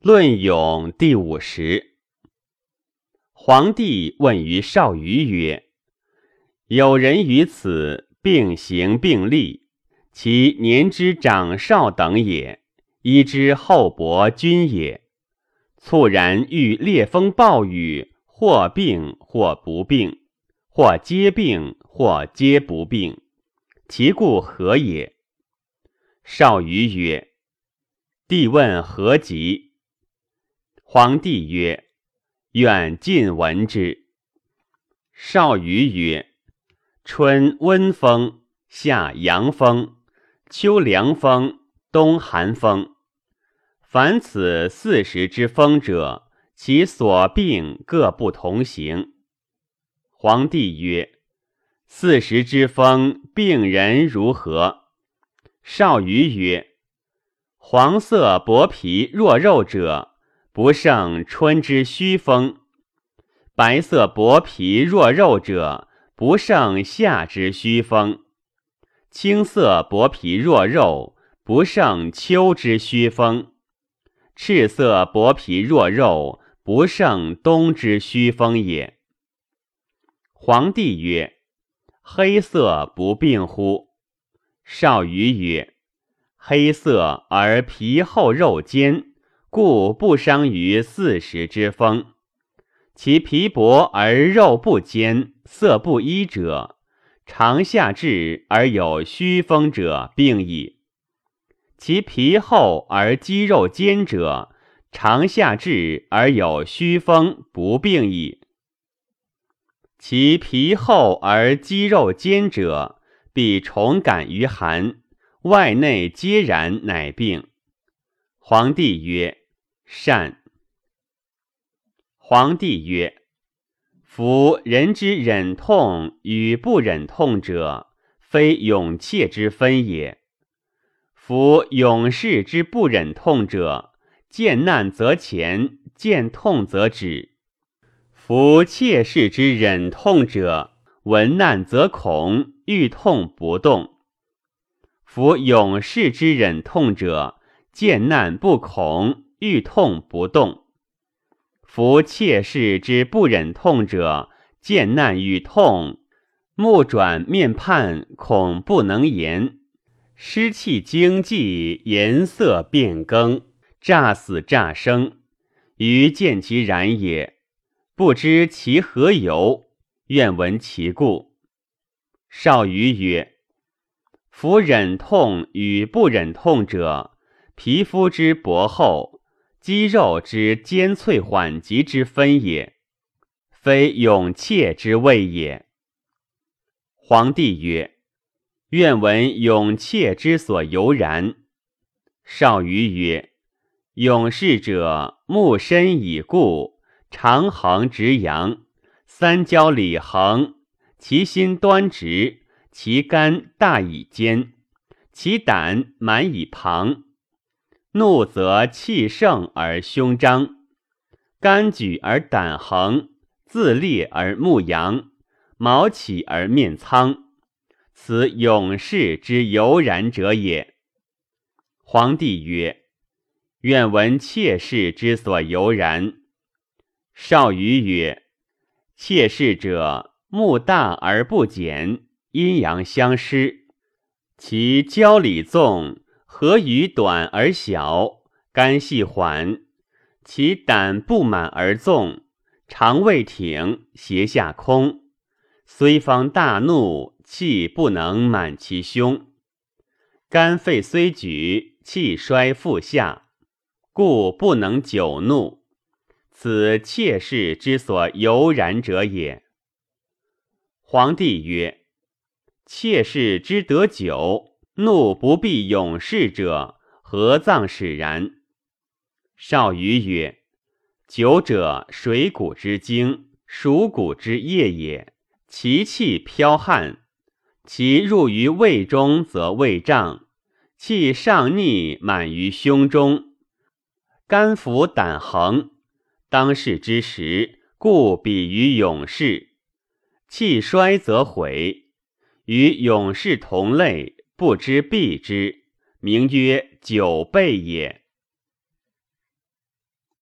论勇第五十。皇帝问于少虞曰：“有人于此并行并立，其年之长少等也，一之厚薄均也。猝然遇烈风暴雨，或病或不病，或皆病或皆不病，其故何也？”少虞曰：“帝问何疾？”皇帝曰：“愿尽闻之。”少虞曰：“春温风，夏阳风，秋凉风，冬寒风。凡此四时之风者，其所病各不同行。”皇帝曰：“四时之风，病人如何？”少虞曰：“黄色薄皮弱肉者。”不胜春之虚风，白色薄皮弱肉者不胜夏之虚风，青色薄皮弱肉不胜秋之虚风，赤色薄皮弱肉不胜冬之虚风也。皇帝曰：“黑色不病乎？”少虞曰：“黑色而皮厚肉坚。”故不伤于四时之风，其皮薄而肉不坚，色不一者，长夏至而有虚风者病矣；其皮厚而肌肉坚者，长夏至而有虚风不病矣。其皮厚而肌肉坚者，必重感于寒，外内皆然，乃病。皇帝曰。善。皇帝曰：“夫人之忍痛与不忍痛者，非勇怯之分也。夫勇士之不忍痛者，见难则前，见痛则止；夫怯士之忍痛者，闻难则恐，遇痛不动；夫勇士之忍痛者，见难不恐。”欲痛不动，夫妾室之不忍痛者，见难与痛，目转面盼，恐不能言，湿气经悸，颜色变更，乍死乍生，余见其然也，不知其何由，愿闻其故。少虞曰：夫忍痛与不忍痛者，皮肤之薄厚。肌肉之坚脆缓急之分也，非勇怯之谓也。皇帝曰：“愿闻勇怯之所由然。”少虞曰：“勇士者，目深以固，长横直扬，三焦里横，其心端直，其肝大以坚，其胆满以庞。”怒则气盛而胸张，肝举而胆横，自立而目扬，毛起而面苍，此勇士之由然者也。皇帝曰：“愿闻妾室之所由然。”少虞曰：“妾室者，目大而不减，阴阳相失，其交里纵。”何以短而小，肝细缓，其胆不满而纵，肠胃挺，胁下空。虽方大怒，气不能满其胸。肝肺虽举，气衰腹下，故不能久怒。此妾室之所由然者也。皇帝曰：妾室之得久。怒不避勇士者，何葬使然？少虞曰：“酒者，水谷之精，属谷之液也。其气剽悍，其入于胃中，则胃胀；气上逆，满于胸中，肝腑胆横。当世之时，故比于勇士。气衰则毁，与勇士同类。”不知避之，名曰九倍也。